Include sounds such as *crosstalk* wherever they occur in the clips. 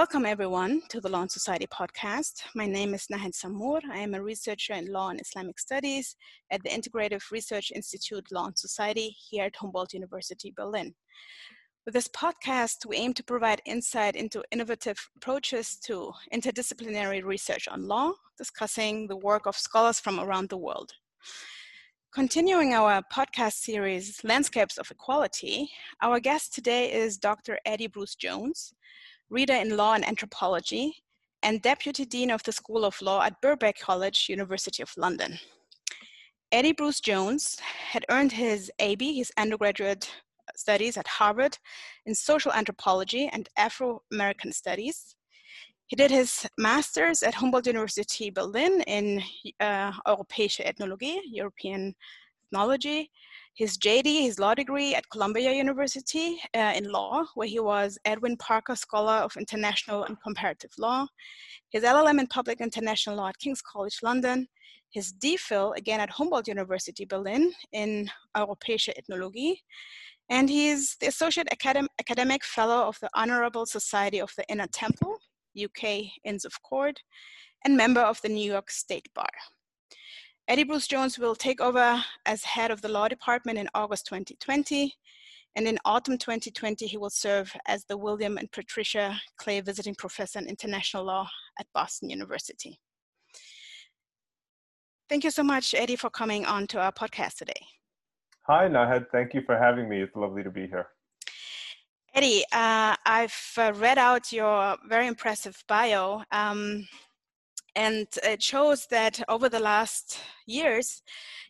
Welcome, everyone, to the Law and Society podcast. My name is Nahed Samour. I am a researcher in law and Islamic studies at the Integrative Research Institute Law and Society here at Humboldt University, Berlin. With this podcast, we aim to provide insight into innovative approaches to interdisciplinary research on law, discussing the work of scholars from around the world. Continuing our podcast series, Landscapes of Equality, our guest today is Dr. Eddie Bruce Jones reader in law and anthropology, and deputy dean of the School of Law at Birkbeck College, University of London. Eddie Bruce Jones had earned his AB, his undergraduate studies at Harvard in social anthropology and Afro American studies. He did his master's at Humboldt University Berlin in uh, Europäische Ethnologie, European ethnology, his JD, his law degree at Columbia University uh, in law, where he was Edwin Parker Scholar of International and Comparative Law, his LLM in Public International Law at King's College London, his DPhil again at Humboldt University Berlin in Europäische Ethnologie, and he's the Associate Academ Academic Fellow of the Honorable Society of the Inner Temple, UK Inns of Court, and member of the New York State Bar. Eddie Bruce Jones will take over as head of the law department in August 2020. And in autumn 2020, he will serve as the William and Patricia Clay Visiting Professor in International Law at Boston University. Thank you so much, Eddie, for coming on to our podcast today. Hi, Nahed. Thank you for having me. It's lovely to be here. Eddie, uh, I've uh, read out your very impressive bio. Um, and it shows that over the last years,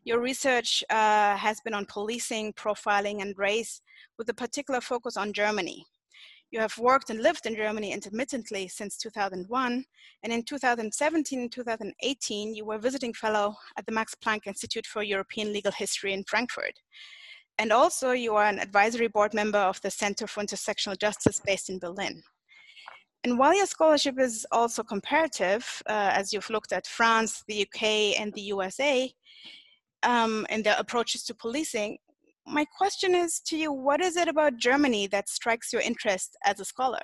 your research uh, has been on policing, profiling, and race with a particular focus on Germany. You have worked and lived in Germany intermittently since 2001, and in 2017 and 2018, you were visiting fellow at the Max Planck Institute for European Legal History in Frankfurt. And also, you are an advisory board member of the Center for Intersectional Justice based in Berlin. And while your scholarship is also comparative, uh, as you've looked at France, the UK, and the USA, um, and their approaches to policing, my question is to you what is it about Germany that strikes your interest as a scholar?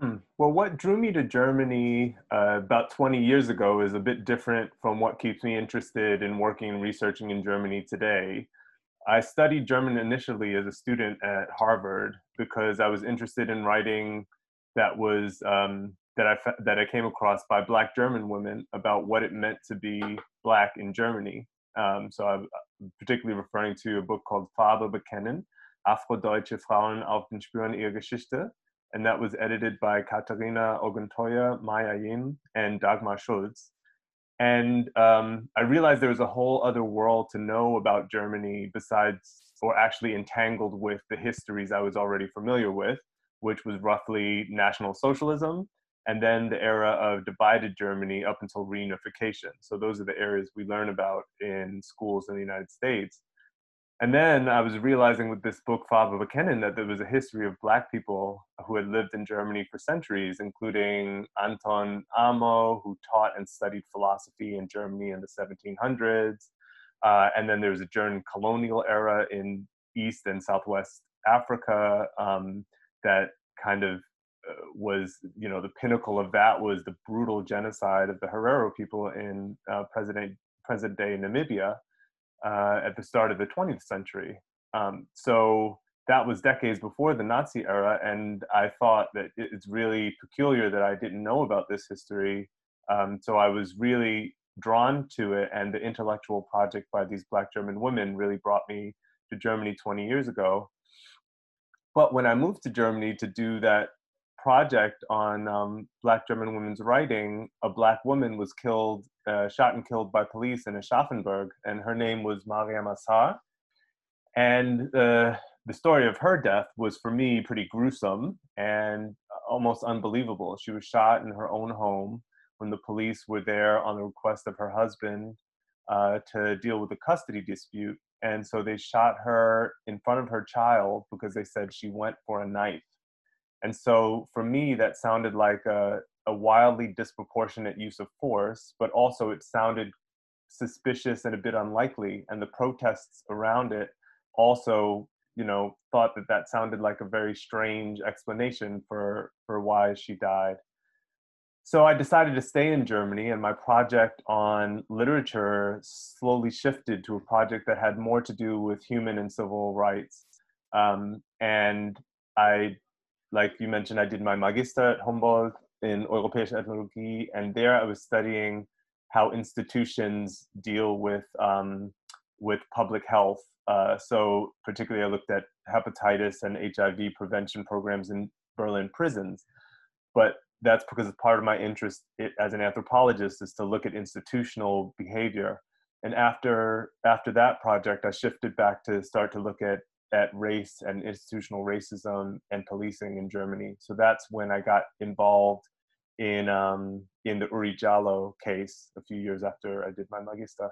Hmm. Well, what drew me to Germany uh, about 20 years ago is a bit different from what keeps me interested in working and researching in Germany today. I studied German initially as a student at Harvard because I was interested in writing that was um, that I that I came across by Black German women about what it meant to be Black in Germany. Um, so I'm particularly referring to a book called Farbe bekennen, Afrodeutsche Frauen auf den Spuren ihrer Geschichte, and that was edited by Katharina Oguntoye, May Ayim, and Dagmar Schultz and um, I realized there was a whole other world to know about Germany besides, or actually entangled with the histories I was already familiar with, which was roughly National Socialism and then the era of divided Germany up until reunification. So those are the areas we learn about in schools in the United States. And then I was realizing with this book, Farbe bekennen, that there was a history of Black people who had lived in Germany for centuries, including Anton Amo, who taught and studied philosophy in Germany in the 1700s. Uh, and then there was a German colonial era in East and Southwest Africa um, that kind of uh, was, you know, the pinnacle of that was the brutal genocide of the Herero people in uh, present day Namibia uh, at the start of the 20th century. Um, so that was decades before the Nazi era, and I thought that it's really peculiar that I didn't know about this history. Um, so I was really drawn to it, and the intellectual project by these Black German women really brought me to Germany 20 years ago. But when I moved to Germany to do that project on um, Black German women's writing, a Black woman was killed, uh, shot and killed by police in Aschaffenburg, and her name was Mariame Sarr. And uh, the story of her death was for me pretty gruesome and almost unbelievable. She was shot in her own home when the police were there on the request of her husband uh, to deal with a custody dispute. And so they shot her in front of her child because they said she went for a knife. And so for me, that sounded like a, a wildly disproportionate use of force, but also it sounded suspicious and a bit unlikely. And the protests around it also you know, thought that that sounded like a very strange explanation for for why she died. So I decided to stay in Germany, and my project on literature slowly shifted to a project that had more to do with human and civil rights. Um, and I, like you mentioned, I did my Magister at Humboldt in Europäische Ethnologie, and there I was studying how institutions deal with um, with public health. Uh, so particularly, I looked at hepatitis and HIV prevention programs in Berlin prisons. But that's because part of my interest as an anthropologist is to look at institutional behavior. And after after that project, I shifted back to start to look at at race and institutional racism and policing in Germany. So that's when I got involved in um, in the Oury Jalloh case a few years after I did my magister.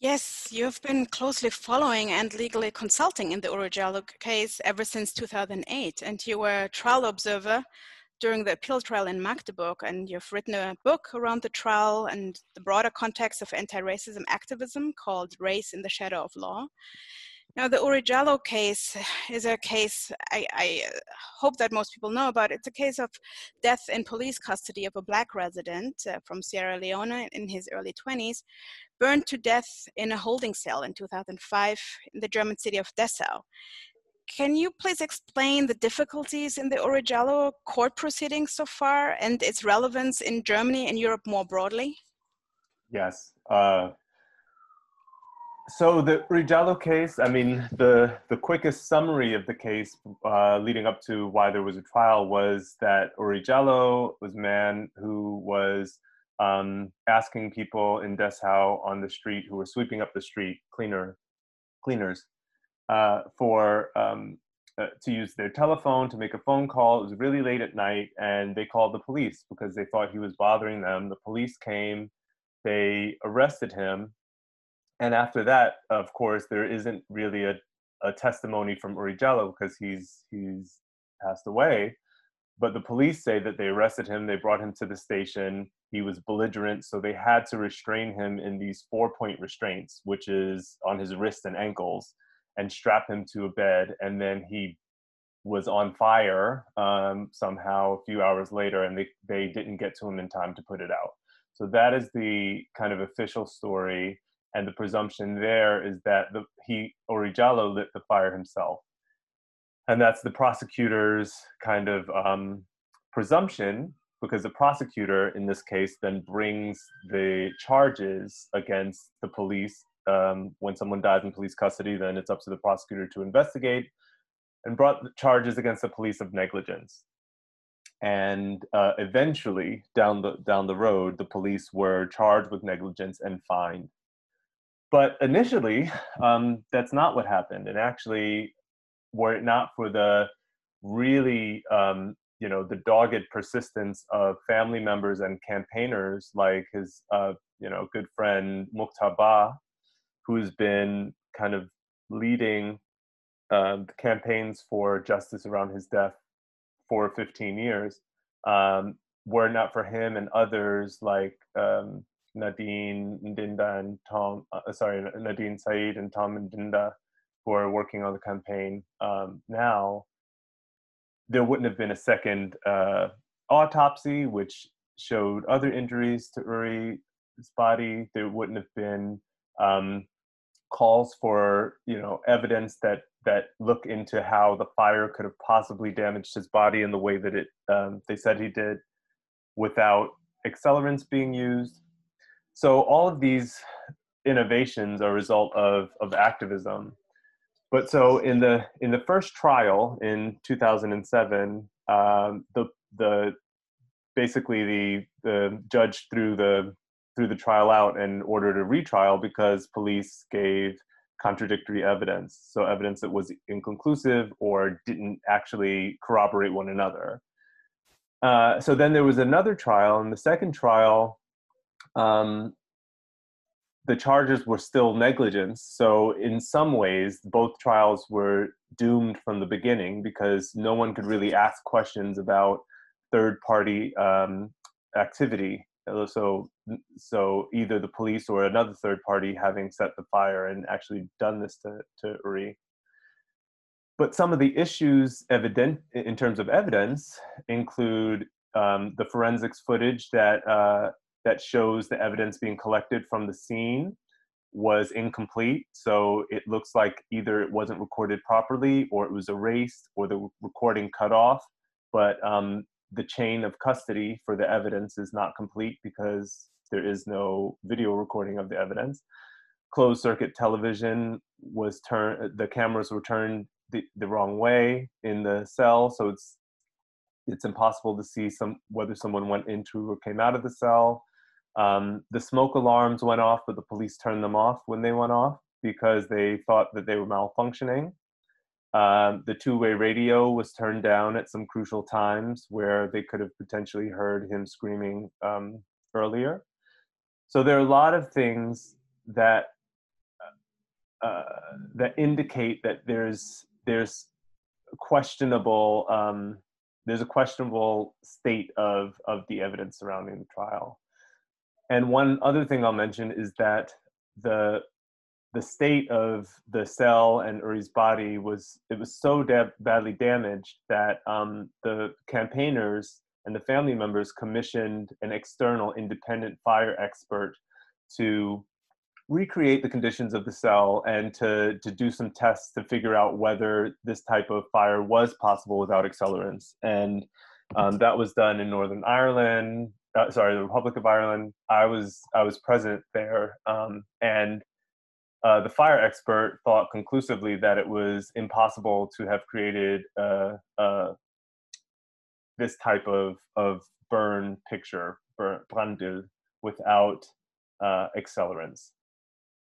Yes, you've been closely following and legally consulting in the Oury Jalloh case ever since 2008, and you were a trial observer during the appeal trial in Magdeburg, and you've written a book around the trial and the broader context of anti-racism activism called Race in the Shadow of Law. Now, the Oury Jalloh case is a case I, I, hope that most people know about. It's a case of death in police custody of a black resident uh, from Sierra Leone in his early 20s, burned to death in a holding cell in 2005 in the German city of Dessau. Can you please explain the difficulties in the Oury Jalloh court proceedings so far and its relevance in Germany and Europe more broadly? Yes. Uh, so the Oury Jalloh case, I mean, the, the quickest summary of the case uh, leading up to why there was a trial was that Oury Jalloh was a man who was um, asking people in Dessau on the street who were sweeping up the street, cleaner, cleaners, uh, for um, uh, to use their telephone to make a phone call. It was really late at night, and they called the police because they thought he was bothering them. The police came, they arrested him, and after that, of course, there isn't really a, a testimony from Oury Jalloh because he's he's passed away. But the police say that they arrested him, they brought him to the station. He was belligerent, so they had to restrain him in these four point restraints, which is on his wrists and ankles, and strap him to a bed. And then he was on fire um, somehow a few hours later, and they, they didn't get to him in time to put it out. So that is the kind of official story. And the presumption there is that the, he, Oury Jalloh, lit the fire himself and that's the prosecutor's kind of um, presumption because the prosecutor in this case then brings the charges against the police um, when someone dies in police custody then it's up to the prosecutor to investigate and brought charges against the police of negligence. And uh, eventually down the down the road the police were charged with negligence and fined. But initially um, that's not what happened. And actually were it not for the really um, you know the dogged persistence of family members and campaigners like his uh, you know good friend Mouctar Bah, who's been kind of leading the campaigns for justice around his death for 15 years. Um, were not for him and others like um, Nadine Ndinda and Tom, uh, sorry, Nadine Said and Tom Ndinda, who are working on the campaign um, now, there wouldn't have been a second uh, autopsy, which showed other injuries to Oury's body. There wouldn't have been um, calls for you know evidence that that look into how the fire could have possibly damaged his body in the way that it um, they said he did, without accelerants being used. So all of these innovations are a result of of activism but so in the in the first trial in 2007 um, the the basically the the judge threw the threw the trial out and ordered a retrial because police gave contradictory evidence. So evidence that was inconclusive or didn't actually corroborate one another. Uh, so then there was another trial and the second trial um, the charges were still negligence. So, in some ways, both trials were doomed from the beginning because no one could really ask questions about third party um, activity so, so either the police or another third party having set the fire and actually done this to, to Oury. But some of the issues evident in terms of evidence include um, the forensics footage that uh, that shows the evidence being collected from the scene was incomplete. So it looks like either it wasn't recorded properly, or it was erased, or the recording cut off. But um, the chain of custody for the evidence is not complete because there is no video recording of the evidence. Closed circuit television was turned, the cameras were turned the, the wrong way in the cell, so it's it's impossible to see some whether someone went into or came out of the cell. Um, the smoke alarms went off, but the police turned them off when they went off because they thought that they were malfunctioning. Um, the two-way radio was turned down at some crucial times where they could have potentially heard him screaming um, earlier. So there are a lot of things that uh, that indicate that there's there's questionable um, there's a questionable state of of the evidence surrounding the trial. And one other thing I'll mention is that the the state of the cell and Oury's body was it was so da- badly damaged that um, the campaigners and the family members commissioned an external independent fire expert to recreate the conditions of the cell and to, to do some tests to figure out whether this type of fire was possible without accelerants. And um, that was done in Northern Ireland, uh, sorry, the Republic of Ireland. I was I was present there, um, and uh, the fire expert thought conclusively that it was impossible to have created uh, uh, this type of, of burn picture, Brandbild, without uh, accelerants.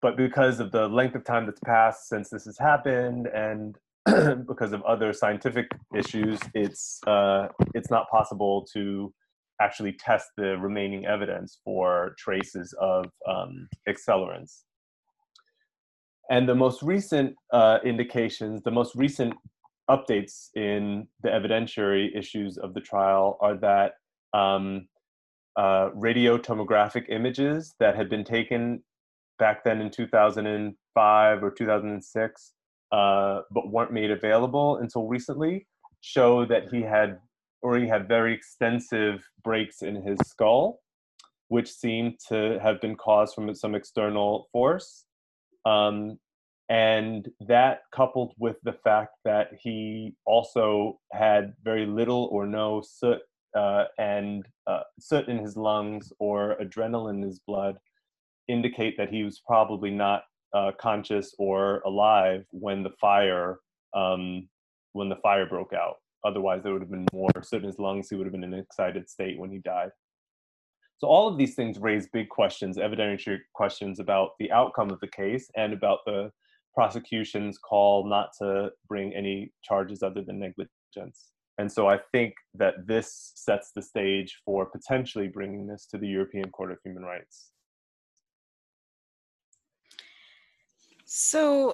But because of the length of time that's passed since this has happened, and *clears throat* because of other scientific issues, it's uh, it's not possible to actually test the remaining evidence for traces of um, accelerants. And the most recent uh, indications, the most recent updates in the evidentiary issues of the trial are that um, uh, radio tomographic images that had been taken back then in 2005 or 2006, uh, but weren't made available until recently, show that he had he had very extensive breaks in his skull, which seemed to have been caused from some external force. Um, and that coupled with the fact that he also had very little or no soot uh, and uh, soot in his lungs or adrenaline in his blood indicate that he was probably not uh, conscious or alive when the fire um, when the fire broke out. Otherwise, there would have been more soot in his lungs. He would have been in an excited state when he died. So all of these things raise big questions, evidentiary questions about the outcome of the case and about the prosecution's call not to bring any charges other than negligence. And so I think that this sets the stage for potentially bringing this to the European Court of Human Rights. So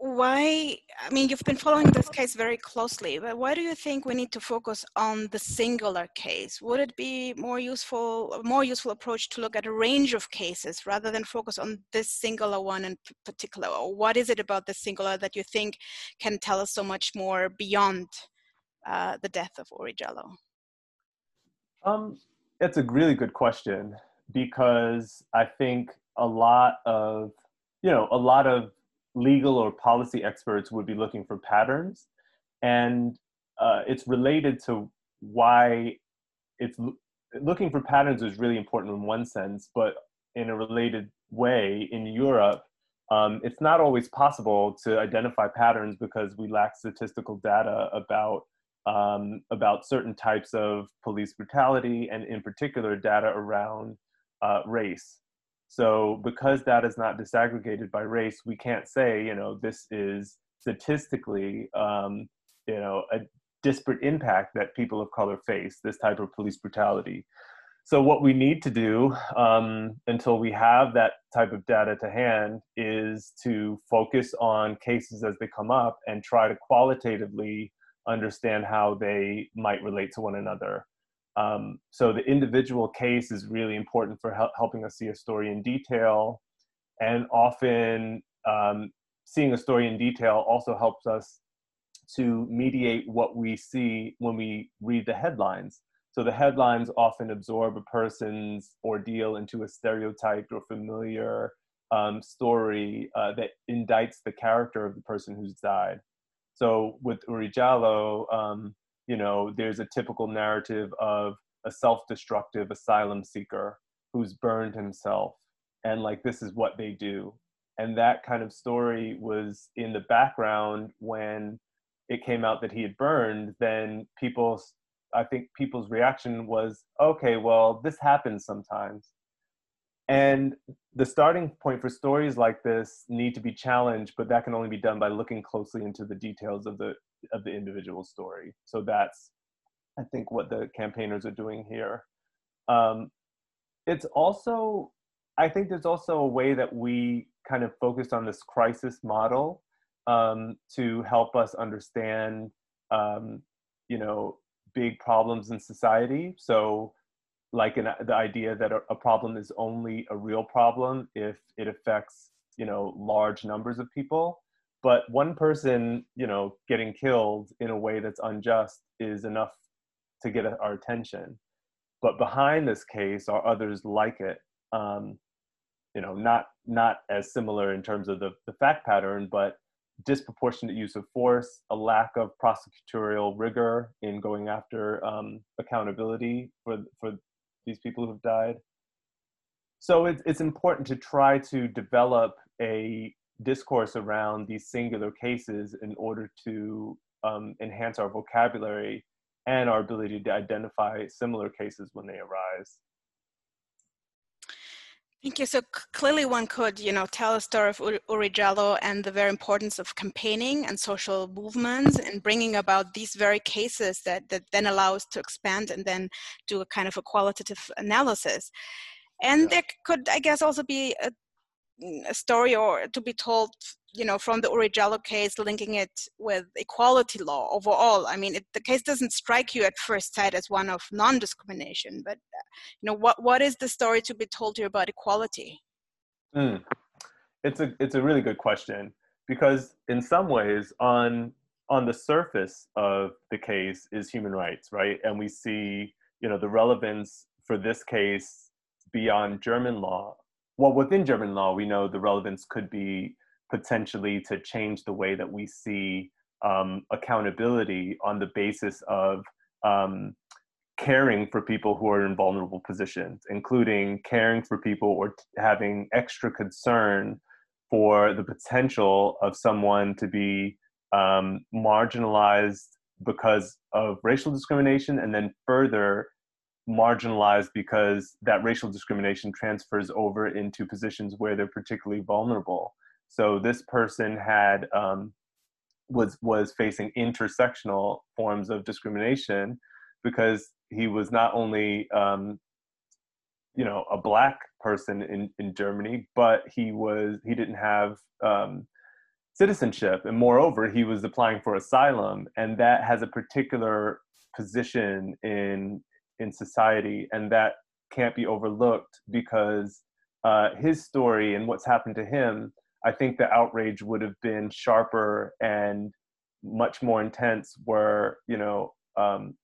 why i mean you've been following this case very closely but why do you think we need to focus on the singular case? Would it be more useful a more useful approach to look at a range of cases rather than focus on this singular one in particular? Or what is it about the singular that you think can tell us so much more beyond uh, the death of Oury Jalloh Um, it's a really good question because I think a lot of you know a lot of legal or policy experts would be looking for patterns, and uh, it's related to why it's looking for patterns is really important in one sense, but in a related way, in Europe, um, it's not always possible to identify patterns because we lack statistical data about um, about certain types of police brutality, and in particular, data around uh, race. So because that is not disaggregated by race, we can't say, you know, this is statistically, um, you know, a disparate impact that people of color face, this type of police brutality. So what we need to do um, until we have that type of data to hand is to focus on cases as they come up and try to qualitatively understand how they might relate to one another. Um, so the individual case is really important for hel- helping us see a story in detail, and often um, seeing a story in detail also helps us to mediate what we see when we read the headlines. So the headlines often absorb a person's ordeal into a stereotyped or familiar um, story uh, that indicts the character of the person who's died. So with Oury Jalloh, um, you know, there's a typical narrative of a self-destructive asylum seeker who's burned himself, and like this is what they do. And that kind of story was in the background when it came out that he had burned. Then people, I think people's reaction was, okay, well, this happens sometimes and the starting point for stories like this need to be challenged, but that can only be done by looking closely into the details of the of the individual story. So that's, I think, what the campaigners are doing here. Um, it's also, I think, there's also a way that we kind of focused on this crisis model um, to help us understand, um, you know, big problems in society. So like an, the idea that a, a, problem is only a real problem if it affects you know large numbers of people. But one person you know getting killed in a way that's unjust is enough to get our attention. But behind this case are others like it um, you know not not as similar in terms of the, the fact pattern but disproportionate use of force a lack of prosecutorial rigor in going after um, accountability for for these people who've died. So it's, it's important to try to develop a discourse around these singular cases in order to um, enhance our vocabulary and our ability to identify similar cases when they arise. Thank you. So clearly one could, you know, tell a story of Oury Jalloh and the very importance of campaigning and social movements and bringing about these very cases that, that then allow us to expand and then do a kind of a qualitative analysis. And there could, I guess, also be a story or to be told you know, from the Oury Jalloh case, linking it with equality law overall. I mean, it, the case doesn't strike you at first sight as one of non-discrimination, but you know, what what is the story to be told here about equality? Mm. It's a it's a really good question because in some ways, on on the surface of the case is human rights, right? And we see, you know, the relevance for this case beyond German law. Well, within German law, we know the relevance could be potentially to change the way that we see um, accountability on the basis of um, caring for people who are in vulnerable positions, including caring for people or having extra concern for the potential of someone to be um, marginalized because of racial discrimination and then further marginalized because that racial discrimination transfers over into positions where they're particularly vulnerable. So this person had um, was was facing intersectional forms of discrimination because he was not only um, you know a black person in, in Germany, but he was he didn't have um, citizenship, and moreover, he was applying for asylum, and that has a particular position in in society, and that can't be overlooked because uh, his story and what's happened to him I think the outrage would have been sharper and much more intense were, you know, um,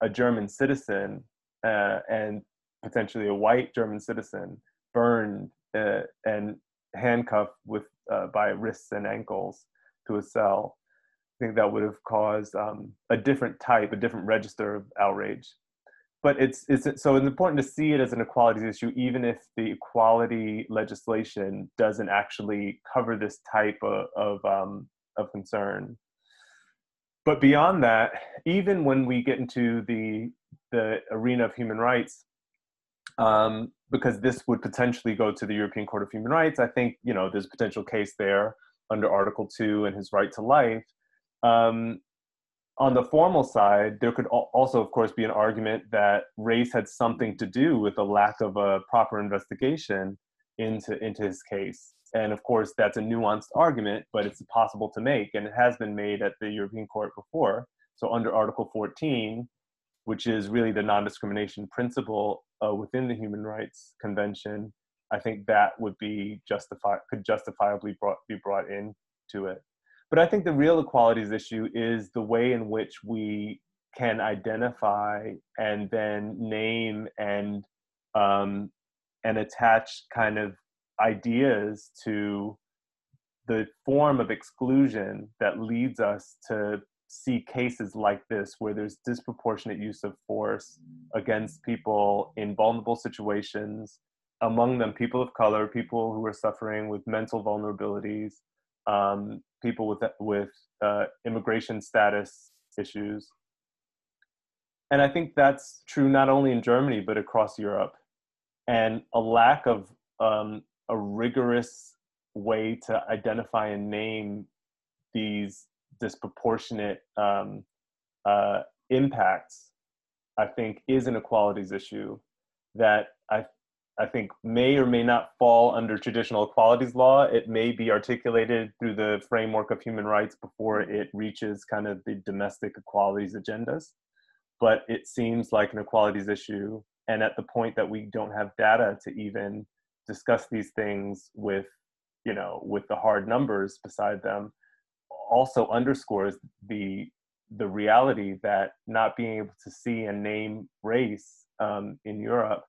a German citizen uh, and potentially a white German citizen burned uh, and handcuffed with uh, by wrists and ankles to a cell. I think that would have caused um, a different type, a different register of outrage but it's, it's so it's important to see it as an equalities issue even if the equality legislation doesn't actually cover this type of of, um, of concern. But beyond that even when we get into the the arena of human rights um, because this would potentially go to the european court of human rights i think you know there's a potential case there under article 2 and his right to life. Um, on the formal side, there could also, of course, be an argument that race had something to do with the lack of a proper investigation into, into his case. And of course, that's a nuanced argument, but it's possible to make, and it has been made at the European Court before. So, under Article 14, which is really the non-discrimination principle uh, within the Human Rights Convention, I think that would be justify could justifiably brought, be brought into it. But I think the real equalities issue is the way in which we can identify and then name and um, and attach kind of ideas to the form of exclusion that leads us to see cases like this where there's disproportionate use of force against people in vulnerable situations among them people of color people who are suffering with mental vulnerabilities um, people with with uh, immigration status issues. And i think that's true not only in germany but across europe. And a lack of um, a rigorous way to identify and name these disproportionate um, uh, impacts, I think, is an equalities issue that I I think may or may not fall under traditional equalities law. It may be articulated through the framework of human rights before it reaches kind of the domestic equalities agendas. But it seems like an equalities issue. And at the point that we don't have data to even discuss these things with, you know, with the hard numbers beside them, also underscores the the reality that not being able to see and name race um, in Europe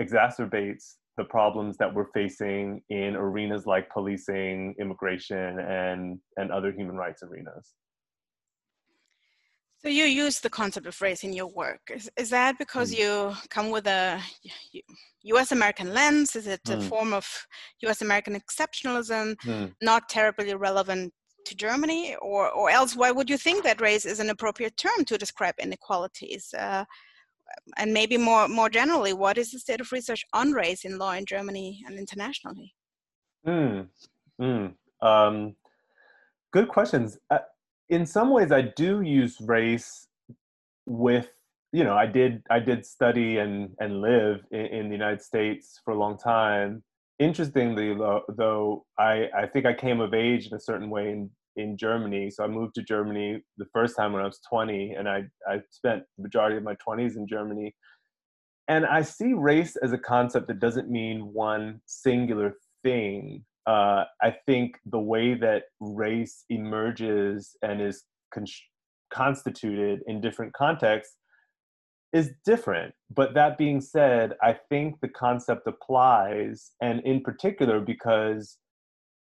exacerbates the problems that we're facing in arenas like policing, immigration, and and other human rights arenas. So you use the concept of race in your work. Is, is that because mm. you come with a U.S. American lens? Is it mm. a hmm. form of U.S. American exceptionalism, mm. not terribly relevant to Germany, or or else why would you think that race is an appropriate term to describe inequalities? Uh, and maybe more more generally, what is the state of research on race in law in Germany and internationally? Mm, mm, um, good questions. Uh, in some ways, I do use race with you know I did I did study and and live in, in the United States for a long time. Interestingly, though, though I I think I came of age in a certain way in in Germany. So I moved to Germany the first time when I was 20, and I, I spent the majority of my 20s in Germany. And I see race as a concept that doesn't mean one singular thing. Uh, I think the way that race emerges and is con- constituted in different contexts is different. But that being said, I think the concept applies, and in particular because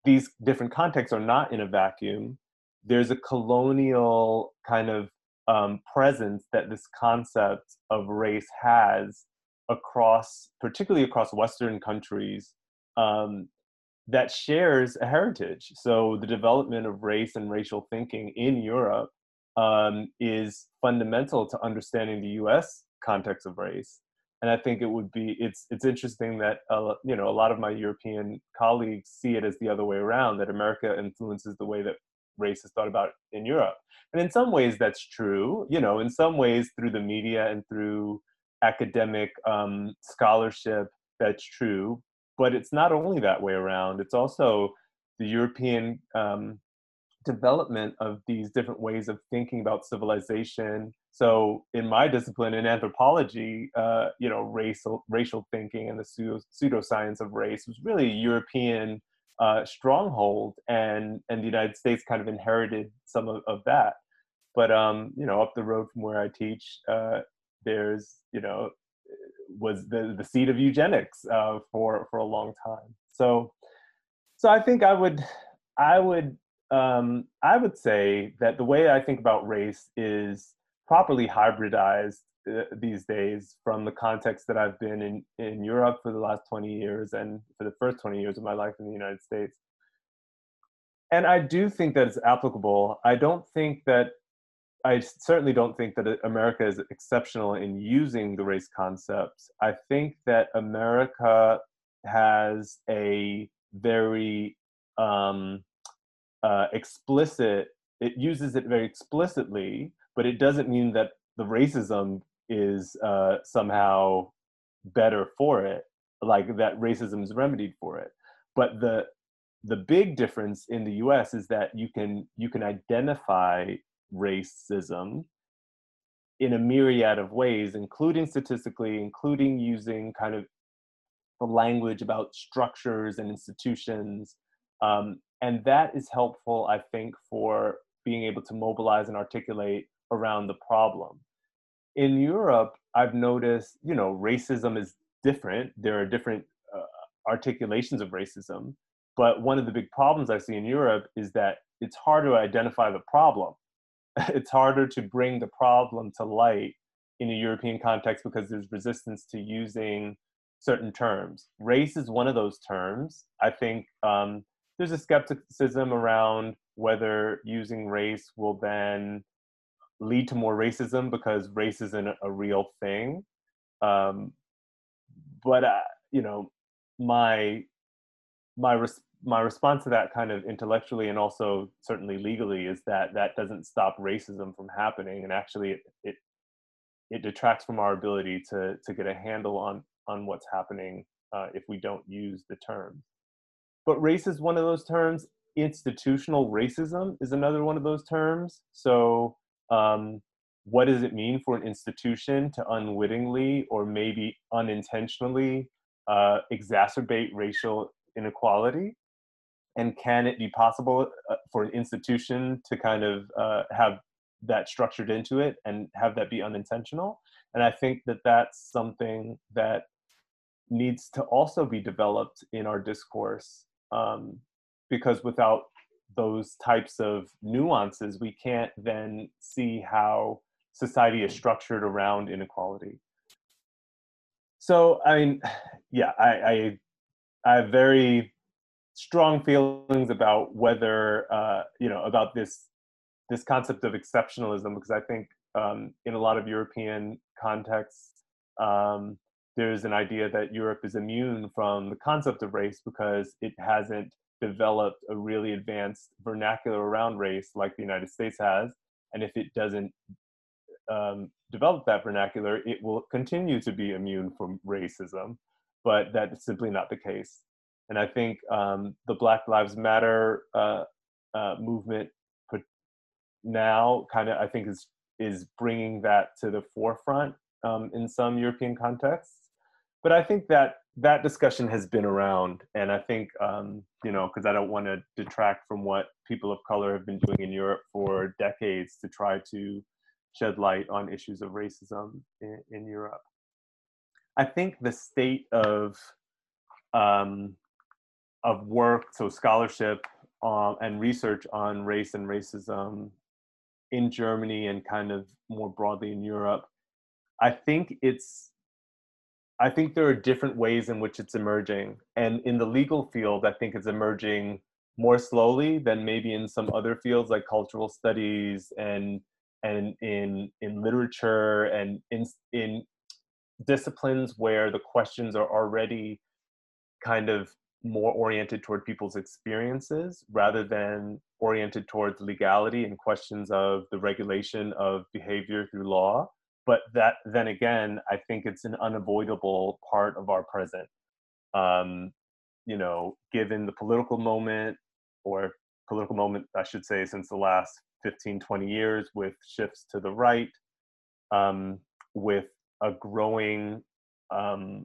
these different contexts are not in a vacuum. There's a colonial kind of um, presence that this concept of race has across, particularly across Western countries, um, that shares a heritage. So the development of race and racial thinking in Europe um, is fundamental to understanding the U.S. context of race and I think it would be it's it's interesting that uh, you know a lot of my European colleagues see it as the other way around that America influences the way that race is thought about in Europe, and in some ways that's true. You know, in some ways through the media and through academic um, scholarship, that's true. But it's not only that way around. It's also the European um, development of these different ways of thinking about civilization. So, in my discipline in anthropology, uh, you know, racial racial thinking and the pseudo pseudoscience of race was really a European uh, stronghold, and and the United States kind of inherited some of, of that. But um, you know, up the road from where I teach, uh, there's you know was the the seat of eugenics uh, for for a long time. So, so I think I would I would um, I would say that the way I think about race is properly hybridized uh, these days from the context that I've been in, in Europe for the last 20 years and for the first 20 years of my life in the United States. And I do think that it's applicable. I don't think that, I certainly don't think that America is exceptional in using the race concepts. I think that America has a very um, uh, explicit, it uses it very explicitly, but it doesn't mean that the racism is uh, somehow better for it, like that racism is remedied for it. But the the big difference in the U.S. is that you can you can identify racism in a myriad of ways, including statistically, including using kind of the language about structures and institutions. Um, and that is helpful, I think, for being able to mobilize and articulate around the problem. In Europe, I've noticed, you know, racism is different. There are different uh, articulations of racism. But one of the big problems I see in Europe is that it's hard to identify the problem. *laughs* it's harder to bring the problem to light in a European context because there's resistance to using certain terms. Race is one of those terms. I think um, there's a skepticism around whether using race will then lead to more racism because race isn't a real thing. Um, but uh, you know, my my res- my response to that kind of intellectually and also certainly legally is that that doesn't stop racism from happening and actually it it, it detracts from our ability to to get a handle on on what's happening uh, if we don't use the term. But race is one of those terms. Institutional racism is another one of those terms. So um, what does it mean for an institution to unwittingly or maybe unintentionally uh, exacerbate racial inequality? And can it be possible uh, for an institution to kind of uh, have that structured into it and have that be unintentional? And i think that that's something that needs to also be developed in our discourse um, because without those types of nuances we can't then see how society is structured around inequality. So i mean yeah i i, I have very strong feelings about whether uh, you know about this this concept of exceptionalism because I think um, in a lot of European contexts um, there's an idea that Europe is immune from the concept of race because it hasn't developed a really advanced vernacular around race like the United States has, and if it doesn't um, develop that vernacular, it will continue to be immune from racism. But that's simply not the case and I think um, the Black Lives Matter uh, uh, movement now kind of I think is is bringing that to the forefront um, in some European contexts. But I think that that discussion has been around, and I think um, you know because I don't want to detract from what people of color have been doing in Europe for decades to try to shed light on issues of racism in, in Europe. I think the state of um, of work, so scholarship um, and research on race and racism in Germany and kind of more broadly in Europe, I think it's I think there are different ways in which it's emerging. And in the legal field, I think it's emerging more slowly than maybe in some other fields like cultural studies and and in in literature and in in disciplines where the questions are already kind of more oriented toward people's experiences rather than oriented towards legality and questions of the regulation of behavior through law. But that then again, I think it's an unavoidable part of our present. Um, you know, given the political moment or political moment, I should say, since the last 15, 20 years with shifts to the right, um, with a growing um,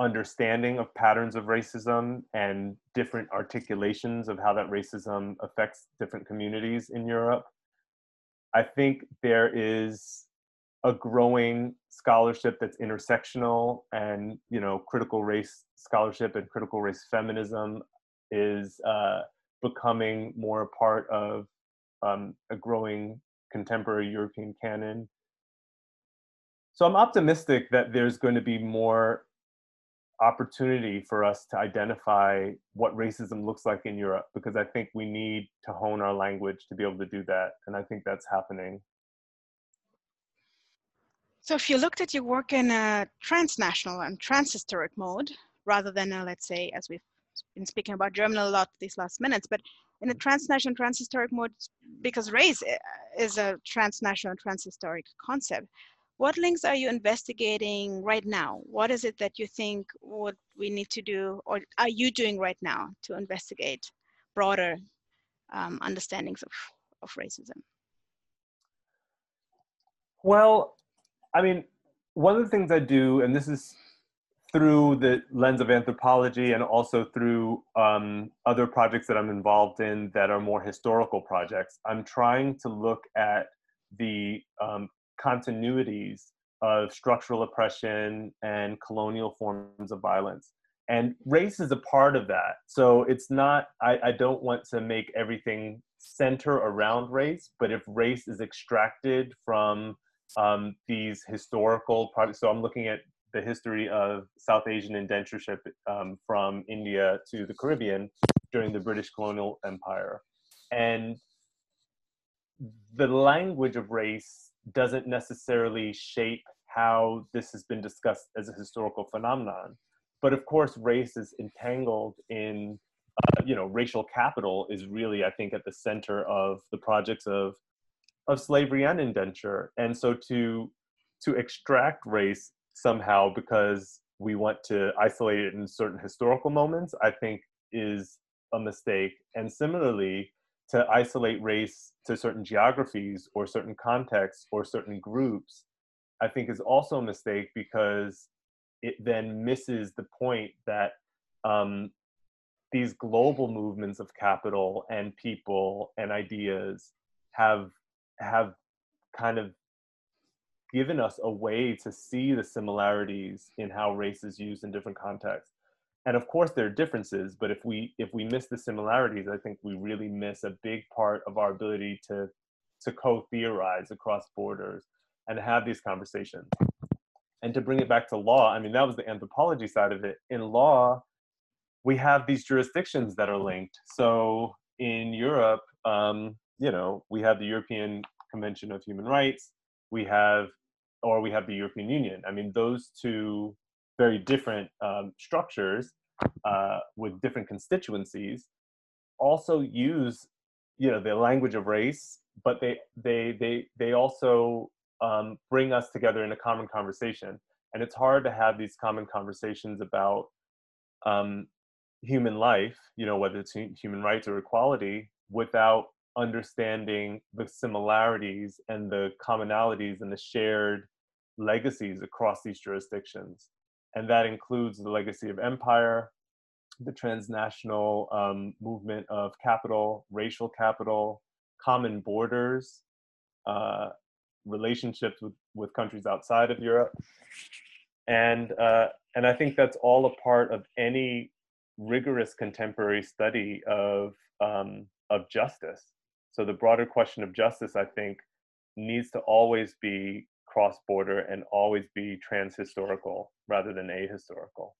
understanding of patterns of racism and different articulations of how that racism affects different communities in Europe. I think there is a growing scholarship that's intersectional and you know critical race scholarship and critical race feminism is uh, becoming more a part of um, a growing contemporary European canon. So I'm optimistic that there's going to be more opportunity for us to identify what racism looks like in Europe because I think we need to hone our language to be able to do that. And I think that's happening. So if you looked at your work in a transnational and transhistoric mode, rather than a, let's say, as we've been speaking about German a lot these last minutes, but in a transnational transhistoric mode, because race eh, is a transnational transhistoric concept, what links are you investigating right now? What is it that you think what we need to do, or are you doing right now to investigate broader um, understandings of, of racism? Well, I mean, one of the things I do, and this is through the lens of anthropology and also through um, other projects that I'm involved in that are more historical projects, I'm trying to look at the um, continuities of structural oppression and colonial forms of violence. And race is a part of that. So it's not, I, I don't want to make everything center around race, but if race is extracted from um, these historical projects, so I'm looking at the history of South Asian indentureship um, from India to the Caribbean during the British colonial empire. And the language of race doesn't necessarily shape how this has been discussed as a historical phenomenon. But of course, race is entangled in, uh, you know, racial capital is really, I think, at the center of the projects of, of slavery and indenture. And so to, to extract race somehow because we want to isolate it in certain historical moments, I think is a mistake. And similarly, to isolate race to certain geographies or certain contexts or certain groups, I think is also a mistake because it then misses the point that um, these global movements of capital and people and ideas have have kind of given us a way to see the similarities in how race is used in different contexts. And of course there are differences but if we if we miss the similarities i think we really miss a big part of our ability to to co-theorize across borders and have these conversations. And to bring it back to law i mean that was the anthropology side of it. In law we have these jurisdictions that are linked. So in europe um, you know we have the european convention of human rights we have or we have the european union. I mean those two very different um, structures uh, with different constituencies also use you know the language of race but they they they they also um, bring us together in a common conversation. And it's hard to have these common conversations about um, human life you know whether it's human rights or equality without understanding the similarities and the commonalities and the shared legacies across these jurisdictions and that includes the legacy of empire, the transnational um, movement of capital, racial capital, common borders, uh, relationships with, with countries outside of Europe. And, uh, and I think that's all a part of any rigorous contemporary study of, um, of justice. So the broader question of justice, I think, needs to always be cross border and always be trans-historical rather than ahistorical.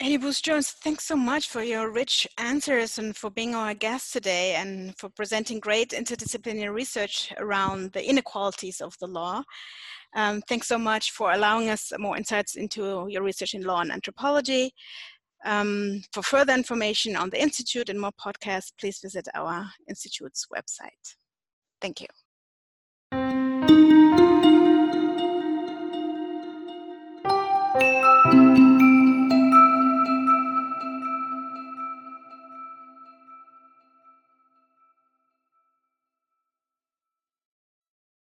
Eddie Bruce-Jones, thanks so much for your rich answers and for being our guest today and for presenting great interdisciplinary research around the inequalities of the law. Um, thanks so much for allowing us more insights into your research in law and anthropology. Um, for further information on the Institute and more podcasts, please visit our Institute's website. Thank you.